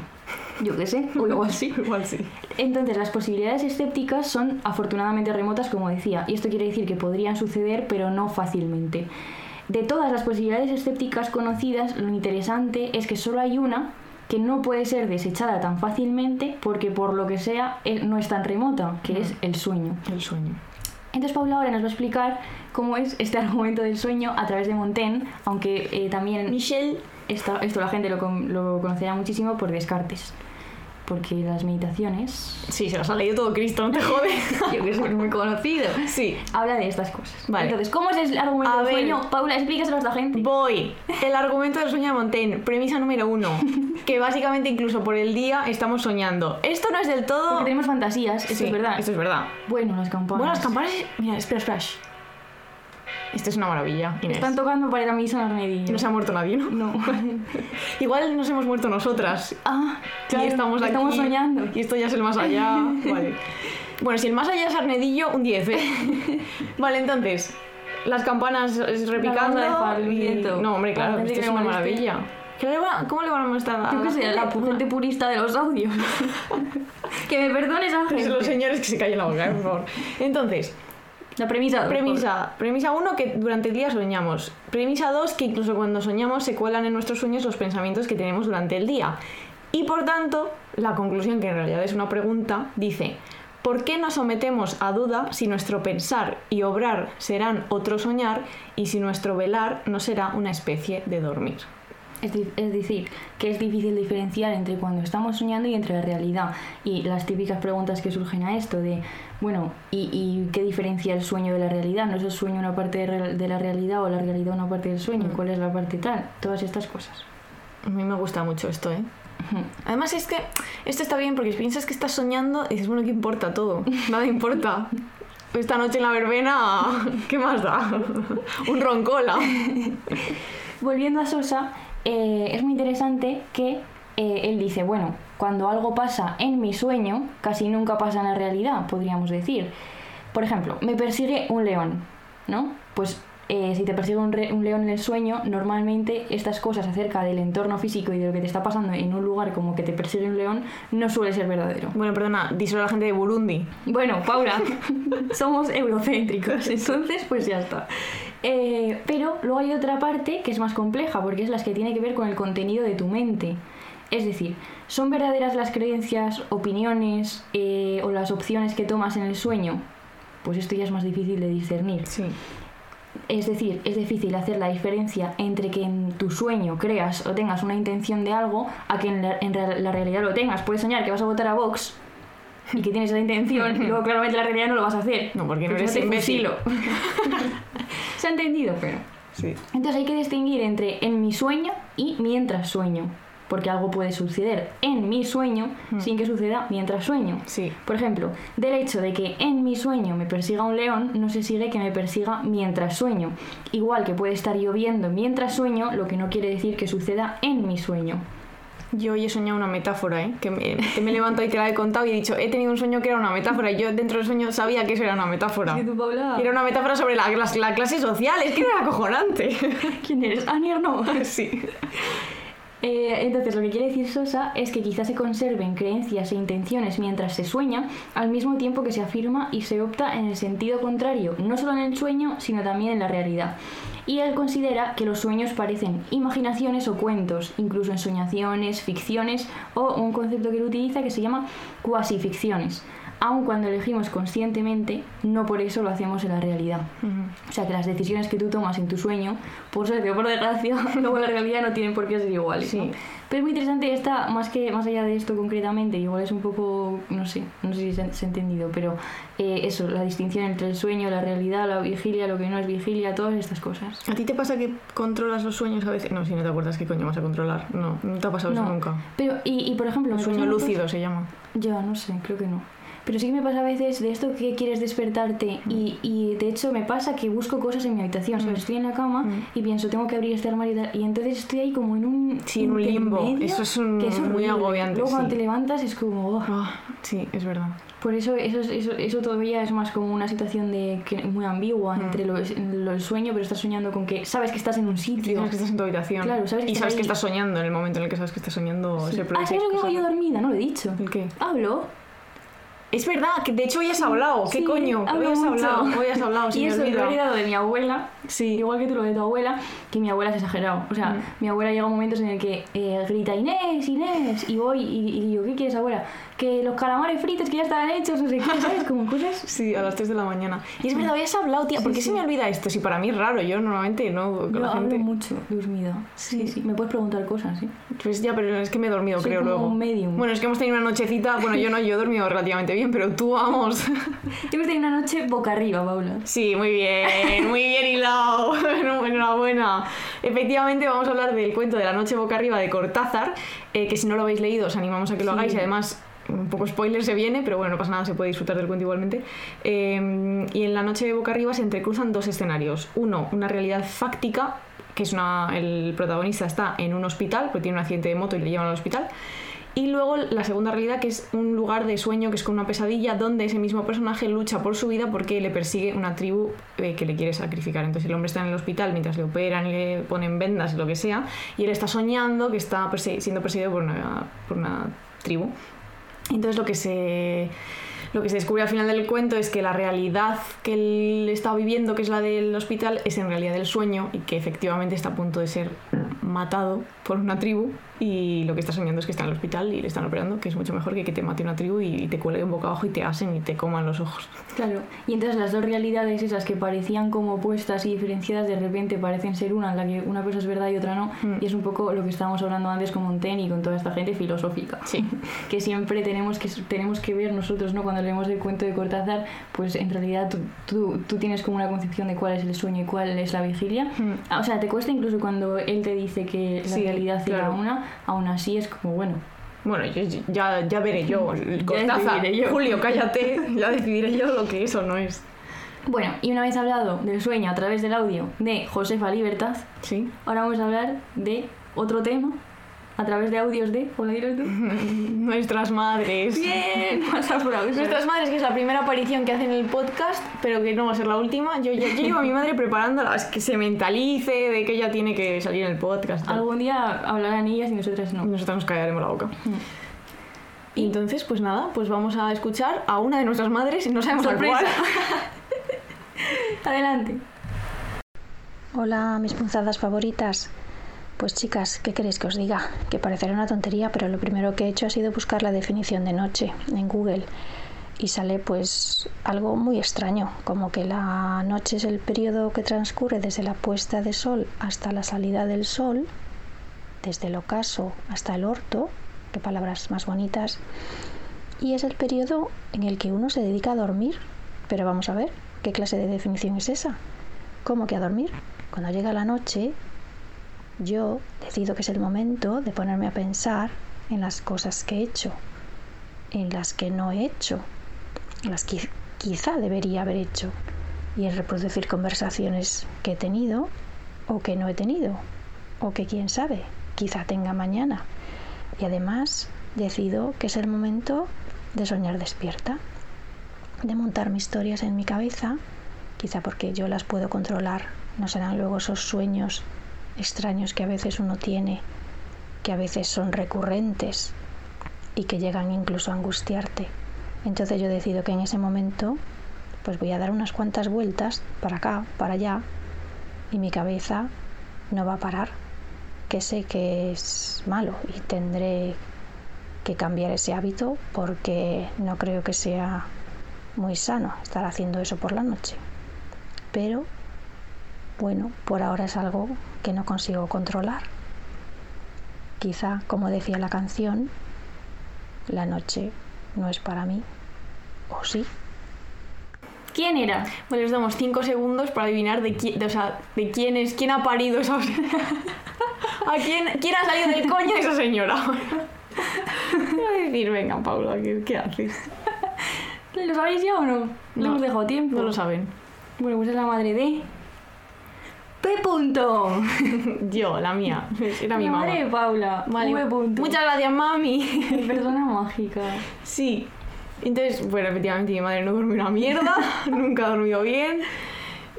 yo qué sé, o algo así. igual sí. Entonces, las posibilidades escépticas son afortunadamente remotas, como decía, y esto quiere decir que podrían suceder, pero no fácilmente. De todas las posibilidades escépticas conocidas, lo interesante es que solo hay una que no puede ser desechada tan fácilmente porque por lo que sea eh, no es tan remota, que es el sueño. El sueño. Entonces Paula ahora nos va a explicar cómo es este [laughs] argumento del sueño a través de Montaigne, aunque eh, también Michelle... esta- esto la gente lo conocerá muchísimo por Descartes, porque las meditaciones, Sí, se las ha leído todo Cristo, no te [laughs] jode. yo que soy muy conocido, sí. habla de estas cosas. Vale. Entonces, ¿cómo es el argumento A del ver. sueño? Paula, explícaselo a esta gente. Voy. El argumento del sueño de Montaigne. Premisa número uno. [laughs] Que básicamente incluso por el día estamos soñando. Esto no es del todo... Porque tenemos fantasías, eso Sí, es verdad. Esto es verdad. Bueno, las campanas. Bueno, las campanas... Mira, espera, espera. Esto es una maravilla, Inés. Están tocando para ir a misa en Armedillo. No se ha muerto nadie, ¿no? No. [laughs] Igual nos hemos muerto nosotras. ah, claro, y estamos aquí. estamos soñando. Y esto ya es el más allá. [laughs] Vale. Bueno, si el más allá es Arnedillo, un 10, ¿eh? [laughs] vale, entonces, las campanas repicando. Las vamos a dejar, y- quieto. No, hombre, claro, la esto es que una maravilla. ¿Qué le va- ¿Cómo le van a mostrar a Yo qué sé, gente? la gente purista de los audios. que me perdone esa gente. Los señores que se callen la boca, eh, por favor. Entonces, La premisa. dos, Premisa, premisa 1 que durante el día soñamos. Premisa 2 que incluso cuando soñamos se cuelan en nuestros sueños los pensamientos que tenemos durante el día. Y por tanto, la conclusión, que en realidad es una pregunta, dice, ¿por qué nos sometemos a duda si nuestro pensar y obrar serán otro soñar y si nuestro velar no será una especie de dormir? Es, decir, que es difícil diferenciar entre cuando estamos soñando y entre la realidad. Y las típicas preguntas que surgen a esto de, bueno, ¿y, y qué diferencia el sueño de la realidad? ¿No es el sueño una parte de, la realidad o la realidad una parte del sueño? ¿Cuál es la parte tal? Todas estas cosas. A mí me gusta mucho esto, ¿eh? Además es que esto está bien porque piensas que estás soñando y dices, bueno, ¿qué importa todo? Nada importa. Esta noche en la verbena, ¿qué más da? [laughs] Un roncola. Volviendo a Sosa, eh, es muy interesante que eh, él dice, bueno, cuando algo pasa en mi sueño, casi nunca pasa en la realidad, podríamos decir. Por ejemplo, me persigue un león, ¿no? Pues eh, si te persigue un, re- un león en el sueño, normalmente estas cosas acerca del entorno físico y de lo que te está pasando en un lugar como que te persigue un león no suele ser verdadero. Bueno, perdona, díselo a la gente de Burundi. Bueno, Paula, [laughs] somos eurocéntricos, entonces pues ya está. Eh, pero luego hay otra parte que es más compleja, porque es la que tiene que ver con el contenido de tu mente. Es decir, ¿son verdaderas las creencias, opiniones eh, o las opciones que tomas en el sueño? Pues esto ya es más difícil de discernir. Sí. Es decir, es difícil hacer la diferencia entre que en tu sueño creas o tengas una intención de algo a que en la, en la realidad lo tengas. Puedes soñar que vas a votar a Vox y que tienes esa intención y [laughs] luego claramente en la realidad no lo vas a hacer. No, porque no eres imbécil. [laughs] Se ha entendido, pero... Sí. Entonces hay que distinguir entre en mi sueño y mientras sueño. Porque algo puede suceder en mi sueño sin que suceda mientras sueño. Sí. Por ejemplo, del hecho de que en mi sueño me persiga un león, no se sigue que me persiga mientras sueño. Igual que puede estar lloviendo mientras sueño, lo que no quiere decir que suceda en mi sueño. Yo hoy he soñado una metáfora, ¿eh? Que me, que me he levantado y te la he contado y he dicho, he tenido un sueño que era una metáfora. Y yo dentro del sueño sabía que eso era una metáfora. Paula? Y Era una metáfora sobre la, la- la clase social, es que era acojonante. [laughs] ¿Quién eres? Anier no. [laughs] sí. Eh, entonces, lo que quiere decir Sosa es que quizás se conserven creencias e intenciones mientras se sueña, al mismo tiempo que se afirma y se opta en el sentido contrario, no solo en el sueño, sino también en la realidad. Y él considera que los sueños parecen imaginaciones o cuentos, incluso ensoñaciones, ficciones o un concepto que él utiliza que se llama cuasificciones. Aun cuando elegimos conscientemente, no por eso lo hacemos en la realidad. O sea que las decisiones que tú tomas en tu sueño, por suerte o por desgracia, [laughs] luego en la realidad no tienen por qué ser iguales. Sí. ¿no? Pero es muy interesante esta, más que más allá de esto concretamente, igual es un poco, no sé, no sé si se ha, se ha entendido, pero eh, eso, la distinción entre el sueño, la realidad, la vigilia, lo que no es vigilia, todas estas cosas. ¿A ti te pasa que controlas los sueños a veces? No, si no te acuerdas qué coño vas a controlar. No, no te ha pasado eso No. nunca. Pero, y, y por ejemplo, me sueño lúcido se llama. Yo no sé, creo que no. Pero sí que me pasa a veces de esto que quieres despertarte y, y de hecho me pasa que busco cosas en mi habitación, ¿sabes? Estoy en la cama y pienso, tengo que abrir este armario y tal, y entonces estoy ahí como en un Sí, en un limbo. Eso es un- que muy agobiante, Luego cuando te levantas es como... oh. Ah, sí, es verdad. Por eso eso, es- eso eso todavía es más como una situación de que muy ambigua entre lo, lo- el sueño, pero estás soñando con que sabes que estás en un sitio. Sabes que estás en tu habitación. Claro, sabes que y sabes ahí. que estás soñando en el momento en el que sabes que estás soñando. Se Ah, ¿sabes lo que hago yo dormida? No lo he dicho. ¿El qué? Hablo. Es verdad, que de hecho hoy has hablado. ¿Qué Sí, coño? Hoy has mucho. hablado. Hoy has hablado. Se y me eso he olvida. heredado de mi abuela. Sí. Igual que tú lo de tu abuela, que mi abuela es exagerado. O sea, mi abuela llega momentos en el que eh, grita Inés, Inés, y voy y, y digo, ¿qué quieres, abuela? Que los calamares fritos que ya están hechos, no sé qué, ¿sabes? Como cosas. [laughs] Sí, a las 3 de la mañana. Y es verdad, hoy has hablado, tía. ¿Por qué se me olvida esto? Si para mí es raro, yo normalmente no. Yo la hablo gente. mucho, dormida. Sí, sí. Me puedes preguntar cosas, ¿sí? Pues ya, pero es que me he dormido, Soy creo, como luego. un medium. Bueno, es que hemos tenido una nochecita. Bueno, yo no, yo he dormido relativamente bien, pero tú, vamos. [laughs] Hemos tenido una noche boca arriba, Paula. Sí, muy bien, muy bien hilado. [laughs] Enhorabuena. Efectivamente, vamos a hablar del cuento de la noche boca arriba de Cortázar, eh, que si no lo habéis leído, os animamos a que lo Sí. hagáis y además. Un poco spoiler se viene, pero bueno, no pasa nada, se puede disfrutar del cuento igualmente. Eh, y en la noche de boca arriba se entrecruzan dos escenarios. Uno, una realidad fáctica, que es una. El protagonista está en un hospital, porque tiene un accidente de moto y le llevan al hospital. Y luego la segunda realidad, que es un lugar de sueño, que es con una pesadilla, donde ese mismo personaje lucha por su vida porque le persigue una tribu eh, que le quiere sacrificar. Entonces el hombre está en el hospital mientras le operan le ponen vendas lo que sea, y él está soñando que está siendo perseguido por una tribu. Entonces lo que se lo que se descubre al final del cuento es que la realidad que él está viviendo, que es la del hospital, es en realidad el sueño y que efectivamente está a punto de ser matado por una tribu y lo que está soñando es que está en el hospital y le están operando, que es mucho mejor que que te mate una tribu y te cuelguen boca abajo y te asen y te coman los ojos. Claro, y entonces las dos realidades esas que parecían como opuestas y diferenciadas de repente parecen ser una, en la que una cosa es verdad y otra no, Mm. y es un poco lo que estábamos hablando antes con Montaigne y con toda esta gente filosófica. Sí. [laughs] que siempre tenemos que, tenemos que ver nosotros, ¿no? Cuando leemos el cuento de Cortázar, pues en realidad tú, tú, tú tienes como una concepción de cuál es el sueño y cuál es la vigilia. Mm. Ah, O sea, te cuesta incluso cuando él te dice que la Sí, realidad era claro. una, aún así es como, bueno, Bueno, ya, ya veré yo. [laughs] el Cortázar, decidiré yo. [laughs] Julio, cállate, ya decidiré yo lo que es o no es. Bueno, y una vez hablado del sueño a través del audio de Josefa Libertad, Sí. ahora vamos a hablar de otro tema a través de audios de... Hola, tú. [laughs] Nuestras madres. Bien. [laughs] Nuestras madres, que es la primera aparición que hacen en el podcast, pero que no va a ser la última. Yo, yo, yo llevo a mi madre preparándola, es que se mentalice de que ella tiene que salir en el podcast. y tal. Algún día hablarán ellas y nosotras no. Nosotros nos callaremos la boca. Y entonces, pues nada, pues vamos a escuchar a una de nuestras madres, no sabemos Sorpresa. cuál. [laughs] Adelante. Hola, mis punzadas favoritas. Pues chicas, ¿qué queréis que os diga? Que parecerá una tontería, pero lo primero que he hecho ha sido buscar la definición de noche en Google y sale pues algo muy extraño, como que la noche es el periodo que transcurre desde la puesta de sol hasta la salida del sol, desde el ocaso hasta el orto, qué palabras más bonitas, y es el periodo en el que uno se dedica a dormir. Pero vamos a ver, ¿qué clase de definición es esa? ¿Cómo que a dormir? Cuando llega la noche, yo decido que es el momento de ponerme a pensar en las cosas que he hecho, en las que no he hecho, en las que quizá debería haber hecho, y en reproducir conversaciones que he tenido o que no he tenido, o que quién sabe, quizá tenga mañana. Y además decido que es el momento de soñar despierta, de montarme historias en mi cabeza, quizá porque yo las puedo controlar, no serán luego esos sueños extraños que a veces uno tiene, que a veces son recurrentes y que llegan incluso a angustiarte. Entonces yo decido que en ese momento pues voy a dar unas cuantas vueltas para acá, para allá y mi cabeza no va a parar, que sé que es malo y tendré que cambiar ese hábito porque no creo que sea muy sano estar haciendo eso por la noche. Pero bueno, por ahora es algo que no consigo controlar. Quizá, como decía la canción, la noche no es para mí. ¿O sí? ¿Quién era? Bueno, les damos 5 segundos para adivinar de quién, de, o sea, de quién es, quién ha parido esa... [laughs] ¿A quién, quién ha salido del coño de esa señora? [laughs] Voy a decir, venga, Paula, ¿qué, qué haces? [laughs] ¿Lo sabéis ya o no? No, No, hemos dejado tiempo. No lo saben. Bueno, pues es la madre de... P. Punto. [laughs] Yo, la mía. Era mi la mamá. madre de Paula. Vale. V. Punto. Muchas gracias, mami. Persona [laughs] mágica. Sí. Entonces, bueno, efectivamente mi madre no duerme una mierda, [laughs] nunca ha dormido bien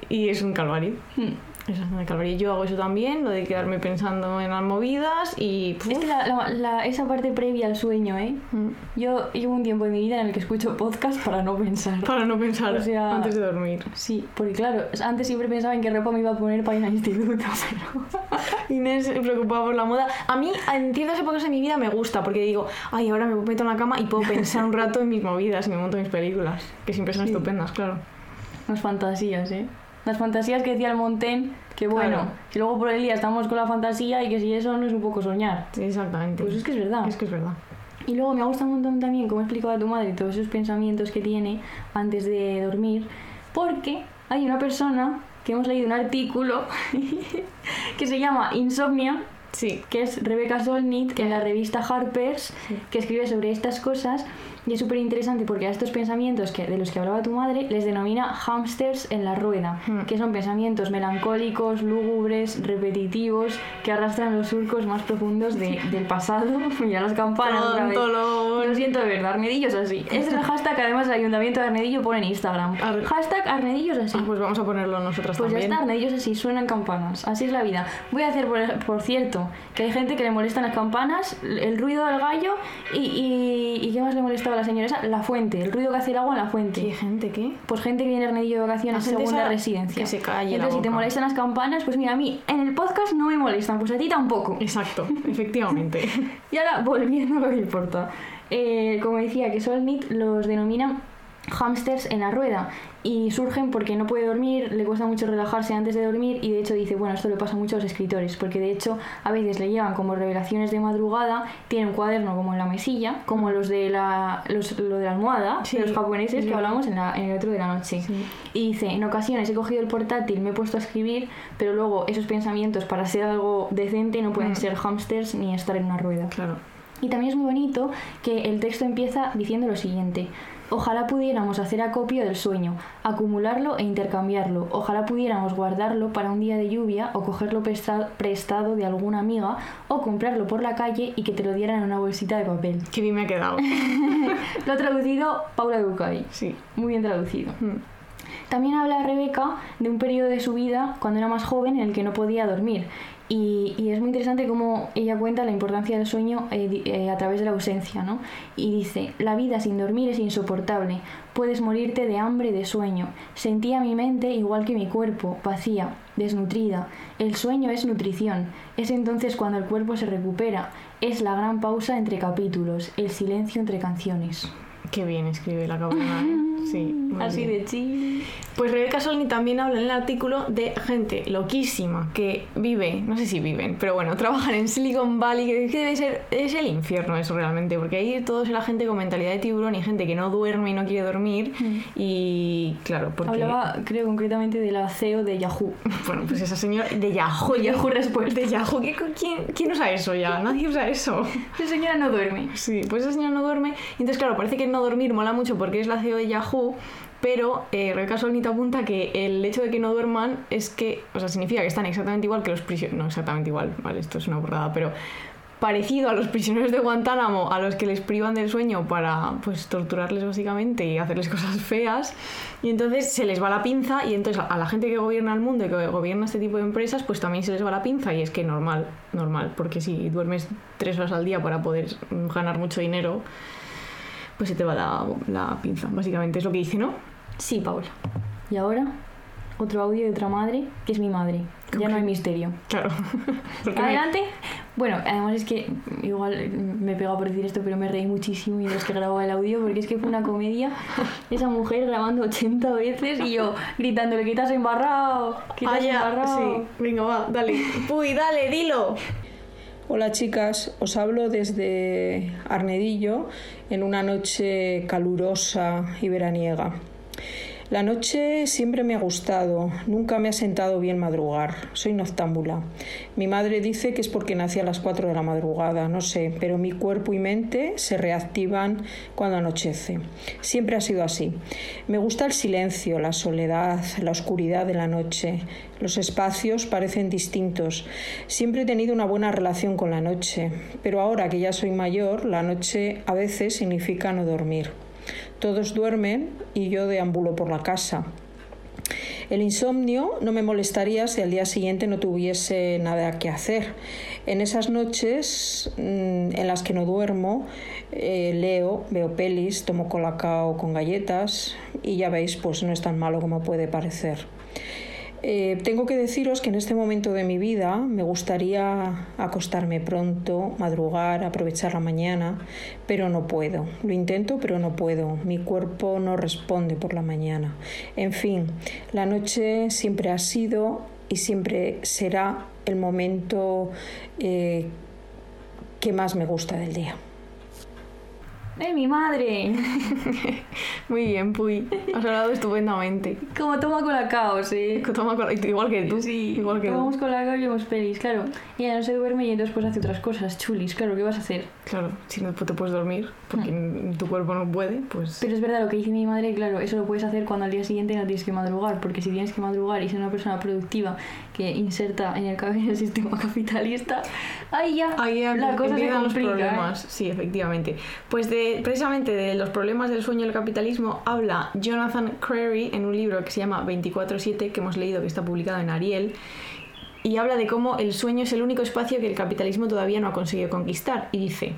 y es un calvario. Hmm. Es un calvario. Yo hago eso también, lo de quedarme pensando en las movidas y... Es que la- la- la- esa parte previa al sueño, ¿eh? mm, Yo llevo un tiempo en mi vida en el que escucho podcast para no pensar. Para no pensar O sea- antes de dormir. Sí, porque claro, antes siempre pensaba en qué ropa me iba a poner para ir al instituto, [laughs] pero... Inés preocupada por la moda. A mí, en ciertas épocas de mi vida me gusta porque digo, ay, ahora me meto en la cama y puedo pensar un rato en mis movidas y me monto mis películas, que siempre son Sí. estupendas, claro. Unas fantasías, ¿eh? Las fantasías que decía el Montén, que bueno, Claro. que luego por el día estamos con la fantasía y que si eso no es un poco soñar. Sí, exactamente. Pues es que es verdad. Es que es verdad. Y luego me gusta un montón también cómo explicaba a tu madre todos esos pensamientos que tiene antes de dormir, porque hay una persona que hemos leído un artículo [laughs] que se llama Insomnia, Sí. que es Rebecca Solnit en la revista Harper's, que escribe sobre estas cosas y es súper interesante porque a estos pensamientos que, de los que hablaba tu madre les denomina hamsters en la rueda, Hmm. que son pensamientos melancólicos, lúgubres, repetitivos, que arrastran los surcos más profundos de- [laughs] del pasado. [laughs] Mira las campanas. otra vez. Lo siento de verdad, Arnedillos así. Ese es el hashtag que además el Ayuntamiento de Arnedillo pone en Instagram. Hashtag Arnedillos así. Ah, pues vamos a ponerlo nosotras Pues ya también. está, Arnedillos así, suenan campanas. Así es la vida. Voy a hacer, por, por cierto, que hay gente que le molestan las campanas, el ruido del gallo y, y, y ¿qué más le molestaba la señora esa? La fuente, el ruido que hace el agua en la fuente. ¿Qué gente qué? Pues gente que viene a Arnedillo de vacaciones, La segunda residencia. que se calle la Entonces, si te molestan las campanas, pues mira, a mí en el podcast no me molestan, pues a ti tampoco. Exacto, [laughs] efectivamente. Y ahora, volviendo a lo que importa. Eh, como decía, que Solnit los denominan hamsters en la rueda y surgen porque no puede dormir, le cuesta mucho relajarse antes de dormir y de hecho dice, bueno, esto le pasa mucho a los escritores porque de hecho a veces le llevan como revelaciones de madrugada, tiene un cuaderno como en la mesilla, como los de la, los- lo de la almohada Sí, de los japoneses es que hablamos en, la- en el otro de la noche. Sí. Y dice, en ocasiones he cogido el portátil, me he puesto a escribir, pero luego esos pensamientos para ser algo decente no pueden Mm. ser hamsters ni estar en una rueda. Claro. Y también es muy bonito que el texto empieza diciendo lo siguiente. Ojalá pudiéramos hacer acopio del sueño, acumularlo e intercambiarlo. Ojalá pudiéramos guardarlo para un día de lluvia o cogerlo presta- prestado de alguna amiga o comprarlo por la calle y que te lo dieran en una bolsita de papel. Qué bien me ha quedado. [laughs] Lo ha traducido Paula Ducay. Sí. Muy bien traducido. Mm. También habla Rebeca de un periodo de su vida cuando era más joven en el que no podía dormir. Y, y es muy interesante cómo ella cuenta la importancia del sueño eh, eh, a través de la ausencia, ¿no? Y dice, la vida sin dormir es insoportable, puedes morirte de hambre y de sueño. Sentía mi mente igual que mi cuerpo, vacía, desnutrida. El sueño es nutrición, es entonces cuando el cuerpo se recupera, es la gran pausa entre capítulos, el silencio entre canciones. Qué bien escribe la cabrona. ¿eh? [laughs] Sí. Así bien. de chill. Pues Rebeca Solni también habla en el artículo de gente loquísima que vive, no sé si viven, pero bueno, trabajan en Silicon Valley, que debe ser, es el infierno eso realmente, porque ahí todos es la gente con mentalidad de tiburón y gente que no duerme y no quiere dormir. Y claro, porque... Hablaba, creo, concretamente de la CEO de Yahoo. [laughs] Bueno, pues esa señora de Yahoo. Yahoo Respuesta. De Yahoo. ¿Qué- ¿Quién, ¿Quién usa eso ya? Nadie usa eso. [laughs] Esa señora no duerme. Sí, pues esa señora no duerme. Y entonces, claro, parece que no dormir mola mucho porque es la CEO de Yahoo, pero eh, Rebeca apunta que el hecho de que no duerman es que, o sea, significa que están exactamente igual que los prisioneros. No exactamente igual, vale, esto es una burrada, pero parecido a los prisioneros de Guantánamo, a los que les privan del sueño para, pues, torturarles básicamente y hacerles [laughs] cosas feas. Y entonces se les va la pinza y entonces a la gente que gobierna el mundo y que gobierna este tipo de empresas, pues también se les va la pinza y es que normal, normal, porque si duermes tres horas al día para poder ganar mucho dinero, pues se te va la, la pinza, básicamente es lo que dice, ¿no? Sí, Paula. Y ahora, otro audio de otra madre, que es mi madre. Ya no hay misterio. Claro. [laughs] Adelante. Bueno, además es que igual me he pegado por decir esto, pero me reí muchísimo mientras que grababa el audio porque es que fue una comedia. Esa mujer grabando 80 veces y yo gritándole que te has embarrado, que te Ah, has embarrado. sí. Venga, va, dale. Puy, dale, dilo. Hola chicas, os hablo desde Arnedillo en una noche calurosa y veraniega. La noche siempre me ha gustado, nunca me ha sentado bien madrugar, soy noctámbula. Mi madre dice que es porque nací a las 4 de la madrugada, no sé, pero mi cuerpo y mente se reactivan cuando anochece. Siempre ha sido así. Me gusta el silencio, la soledad, la oscuridad de la noche. Los espacios parecen distintos. Siempre he tenido una buena relación con la noche, pero ahora que ya soy mayor, la noche a veces significa no dormir. Todos duermen y yo deambulo por la casa. El insomnio no me molestaría si al día siguiente no tuviese nada que hacer. En esas noches mm, en las que no duermo, eh, leo, veo pelis, tomo colacao con galletas y ya veis, pues no es tan malo como puede parecer. Eh, tengo que deciros que en este momento de mi vida me gustaría acostarme pronto, madrugar, aprovechar la mañana, pero no puedo. Lo intento, pero no puedo. Mi cuerpo no responde por la mañana. En fin, la noche siempre ha sido y siempre será el momento eh, que más me gusta del día. ¡Eh, mi madre! [laughs] Muy bien, Puy. Has hablado estupendamente. Como toma colacao, sí. Toma col- Igual que tú. Sí, Igual que tomamos colacao y vemos pelis, claro. Ella no se duerme y entonces pues hace otras cosas chulis, claro, ¿qué vas a hacer? Claro, si no te puedes dormir porque tu cuerpo no puede, pues... Pero es verdad lo que dice mi madre, claro, eso lo puedes hacer cuando al día siguiente no tienes que madrugar, porque si tienes que madrugar y ser una persona productiva que inserta en el, [laughs] en el sistema capitalista, ahí ya Ahí ya la cosa se empiezan los complica. ¿eh? problemas, sí, efectivamente. Pues de, precisamente de los problemas del sueño y el capitalismo habla Jonathan Crary en un libro que se llama 24-7 que hemos leído que está publicado en Ariel y habla de cómo el sueño es el único espacio que el capitalismo todavía no ha conseguido conquistar y dice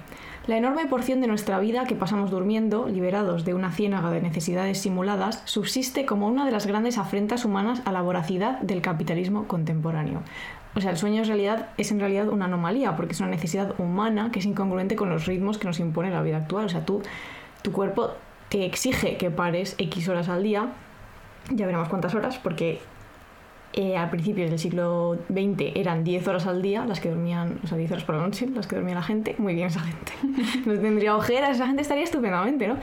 la enorme porción de nuestra vida que pasamos durmiendo, liberados de una ciénaga de necesidades simuladas, subsiste como una de las grandes afrentas humanas a la voracidad del capitalismo contemporáneo. O sea, el sueño es, realidad, es en realidad una anomalía, porque es una necesidad humana que es incongruente con los ritmos que nos impone la vida actual. O sea, tú, tu cuerpo te exige que pares X horas al día, ya veremos cuántas horas, porque eh, a principios del siglo XX eran 10 horas al día las que dormían, o sea, 10 horas por la noche las que dormía la gente. Muy bien esa gente. [laughs] No tendría ojeras, esa gente estaría estupendamente, ¿no?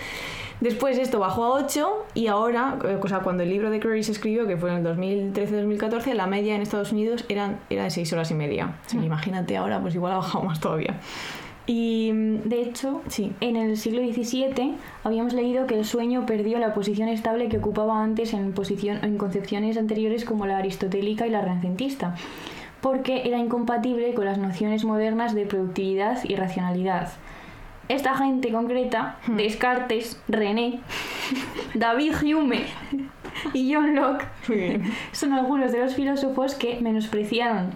Después esto bajó a 8 y ahora, eh, o sea, cuando el libro de Curry se escribió, que fue en el 2013-2014, la media en Estados Unidos eran, era de 6 horas y media. O sea, imagínate ahora, pues igual ha bajado más todavía. Y mm, De hecho, Sí. en el siglo XVII habíamos leído que el sueño perdió la posición estable que ocupaba antes en, posición, en concepciones anteriores como la aristotélica y la renacentista, porque era incompatible con las nociones modernas de productividad y racionalidad. Esta gente concreta, Hmm. Descartes, René, [laughs] David Hume y John Locke, [laughs] son algunos de los filósofos que menospreciaron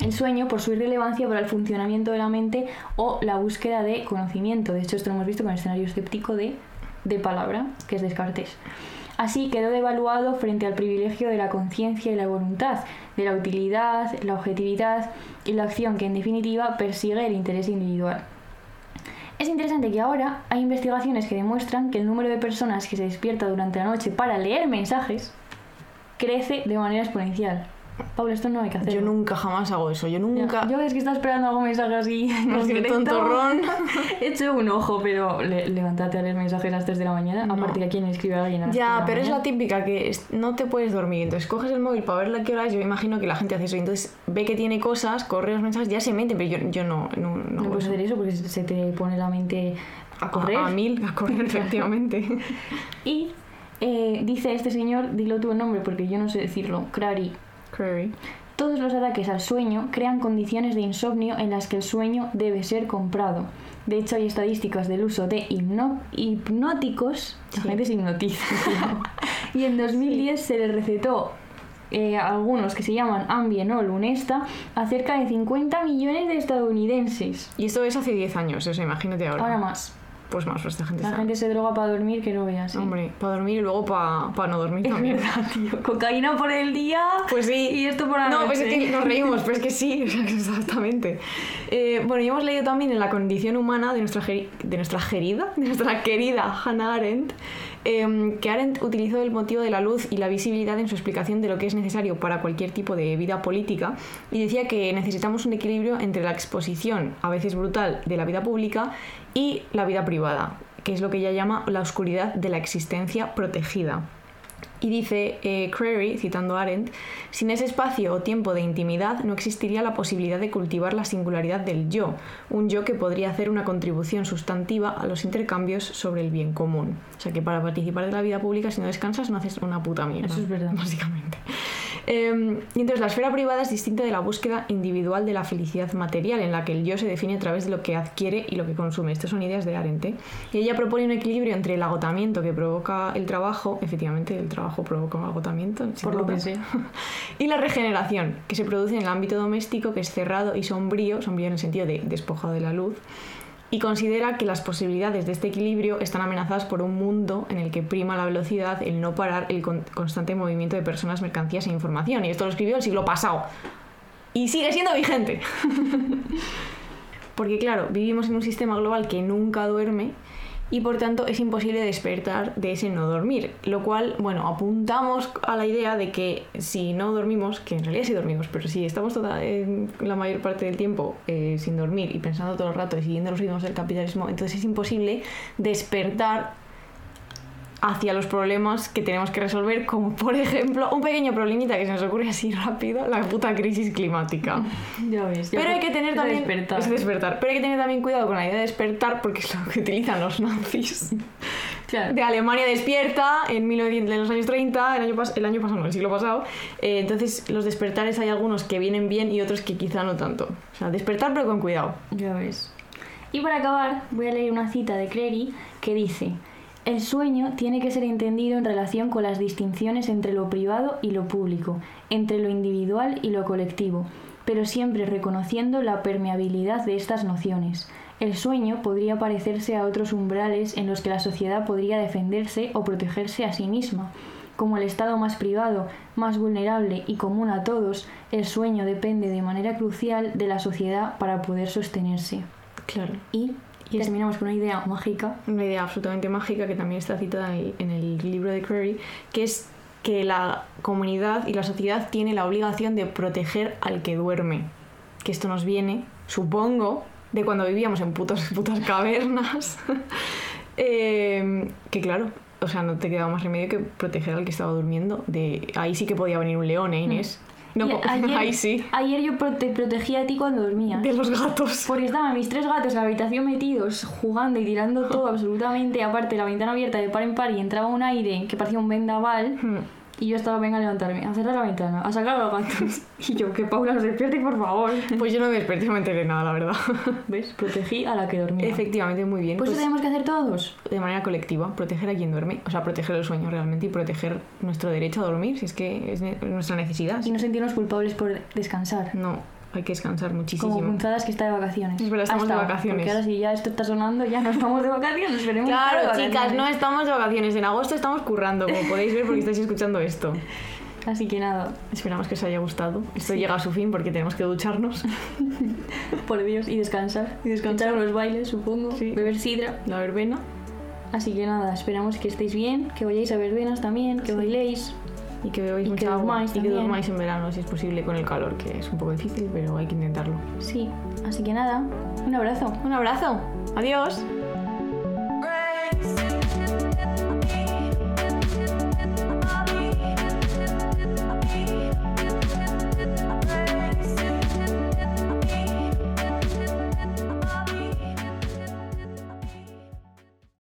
el sueño por su irrelevancia para el funcionamiento de la mente o la búsqueda de conocimiento. De hecho, esto lo hemos visto con el escenario escéptico de, de palabra, que es Descartes. Así quedó devaluado frente al privilegio de la conciencia y la voluntad, de la utilidad, la objetividad y la acción que en definitiva persigue el interés individual. Es interesante que ahora hay investigaciones que demuestran que el número de personas que se despierta durante la noche para leer mensajes crece de manera exponencial. Pablo, esto no hay que hacerlo. Yo nunca jamás hago eso. Yo Ya, nunca. Yo es que estaba esperando algún mensaje así. No, que directo. tontorrón. [laughs] He hecho un ojo, pero le- levántate a leer mensajes a las 3 de la mañana. No. Aparte que a quien escribe alguien a las 3 de Ya, la pero es la mañana. típica que es- no te puedes dormir. Entonces coges el móvil para ver la que hora es. Yo imagino que la gente hace eso. Entonces ve que tiene cosas, corre los mensajes, ya se meten. Pero yo, yo no. No, no No puedes hacer eso porque se te pone la mente a correr. A, a mil, a correr, [laughs] efectivamente. Y eh, dice este señor, dilo tú el nombre porque yo no sé decirlo, Crary. Crary. Todos los ataques al sueño crean condiciones de insomnio en las que el sueño debe ser comprado. De hecho, hay estadísticas del uso de hipno- hipnóticos. La Sí. gente se hipnotiza. tío. [laughs] y en 2010 se le recetó eh, a algunos que se llaman Ambien o Lunesta a cerca de 50 millones de estadounidenses. Y esto es hace 10 años, eso imagínate ahora. Ahora más. Pues más, esta gente La está. gente se droga para dormir que no veas. ¿eh? Hombre, para dormir y luego para no dormir Es también. verdad, tío. Cocaína por el día. Pues sí. Y esto por la No, noche. pues es que nos reímos, pero es que sí, [laughs] exactamente. Eh, bueno, y hemos leído también en La condición humana de nuestra, de nuestra gerida, de nuestra querida Hannah Arendt, eh, que Arendt utilizó el motivo de la luz y la visibilidad en su explicación de lo que es necesario para cualquier tipo de vida política y decía que necesitamos un equilibrio entre la exposición, a veces brutal, de la vida pública y la vida privada, que es lo que ella llama la oscuridad de la existencia protegida. Y dice eh, Crary, citando a Arendt, sin ese espacio o tiempo de intimidad no existiría la posibilidad de cultivar la singularidad del yo, un yo que podría hacer una contribución sustantiva a los intercambios sobre el bien común. O sea que para participar de la vida pública si no descansas no haces una puta mierda. Eso es verdad. [laughs] Básicamente. Eh, y entonces la esfera privada es distinta de la búsqueda individual de la felicidad material, en la que el yo se define a través de lo que adquiere y lo que consume. Estas son ideas de Arendt. ¿eh? Y ella propone un equilibrio entre el agotamiento que provoca el trabajo, efectivamente el trabajo provoca un agotamiento, Por lo que sea. [laughs] y la regeneración, que se produce en el ámbito doméstico, que es cerrado y sombrío, sombrío en el sentido de despojado de la luz, y considera que las posibilidades de este equilibrio están amenazadas por un mundo en el que prima la velocidad, el no parar, el con- constante movimiento de personas, mercancías e información. Y esto lo escribió el siglo pasado. Y sigue siendo vigente. [laughs] Porque claro, vivimos en un sistema global que nunca duerme y por tanto es imposible despertar de ese no dormir. Lo cual, bueno, apuntamos a la idea de que si no dormimos, que en realidad sí dormimos, pero si estamos toda, eh, la mayor parte del tiempo eh, sin dormir y pensando todo el rato y siguiendo los ritmos del capitalismo, entonces es imposible despertar hacia los problemas que tenemos que resolver, como por ejemplo un pequeño problemita que se nos ocurre así rápido, la puta crisis climática. [laughs] Ya ves. ya Pero hay que tener también despertar. es despertar. Pero hay que tener también cuidado con la idea de despertar porque es lo que utilizan los nazis. [laughs] Claro. De Alemania despierta en, 1900 en los años 30, el año, pas- el año pasado, no, el siglo pasado. Eh, entonces, los despertares hay algunos que vienen bien y otros que quizá no tanto. O sea, despertar pero con cuidado. Ya ves. Y para acabar, voy a leer una cita de Crary que dice: El sueño tiene que ser entendido en relación con las distinciones entre lo privado y lo público, entre lo individual y lo colectivo, pero siempre reconociendo la permeabilidad de estas nociones. El sueño podría parecerse a otros umbrales en los que la sociedad podría defenderse o protegerse a sí misma. Como el estado más privado, más vulnerable y común a todos, el sueño depende de manera crucial de la sociedad para poder sostenerse. Claro. Y, Y terminamos con una idea mágica. Una idea absolutamente mágica que también está citada en el, libro de Crary, que es que la comunidad y la sociedad tiene la obligación de proteger al que duerme. Que esto nos viene, supongo, de cuando vivíamos en putos, [laughs] putas cavernas. [laughs] Eh, que claro, o sea, no te quedaba más remedio que proteger al que estaba durmiendo. De, ahí sí que podía venir un león, ¿eh, Inés? No, Y [laughs] ayer, ahí sí. Ayer yo te protegía a ti cuando dormías. De los gatos. Porque estaban mis tres gatos en la habitación metidos, jugando y tirando todo [laughs] absolutamente. Aparte, la ventana abierta de par en par y entraba un aire que parecía un vendaval. Hmm. Y yo estaba, venga a levantarme, a cerrar la ventana, a sacar los gatos. [laughs] Y yo, que Paula nos despierte, por favor. [laughs] Pues yo no me desperté, no me enteré nada, la verdad. [laughs] ¿Ves? Protegí a la que dormía. Efectivamente, muy bien. Pues, Pues eso tenemos que hacer todos. de manera colectiva, proteger a quien duerme. O sea, proteger el sueño realmente y proteger nuestro derecho a dormir, si es que es nuestra necesidad. Y no sentirnos culpables por descansar. No, hay que descansar muchísimo. Como punzadas que está de vacaciones. Es verdad, estamos de vacaciones. Porque ahora si ya esto está sonando, ya nos vamos de vacaciones. Veremos estar de Claro, vacaciones. chicas, no estamos de vacaciones. En agosto estamos currando, como podéis ver porque estáis escuchando esto. [laughs] Así que nada, Esperamos que os haya gustado. Esto llega a su fin porque tenemos que ducharnos. [laughs] por Dios, y descansar. Y descansar. Echar unos bailes, supongo. Sí. Beber sidra. La verbena. Así que nada, esperamos que estéis bien, que vayáis a verbenas también, que bailéis. Y que bebáis Y mucha que agua. y que durmáis en verano si es posible con el calor, que es un poco difícil, pero hay que intentarlo. Sí, así que nada, un abrazo. Un abrazo. Adiós.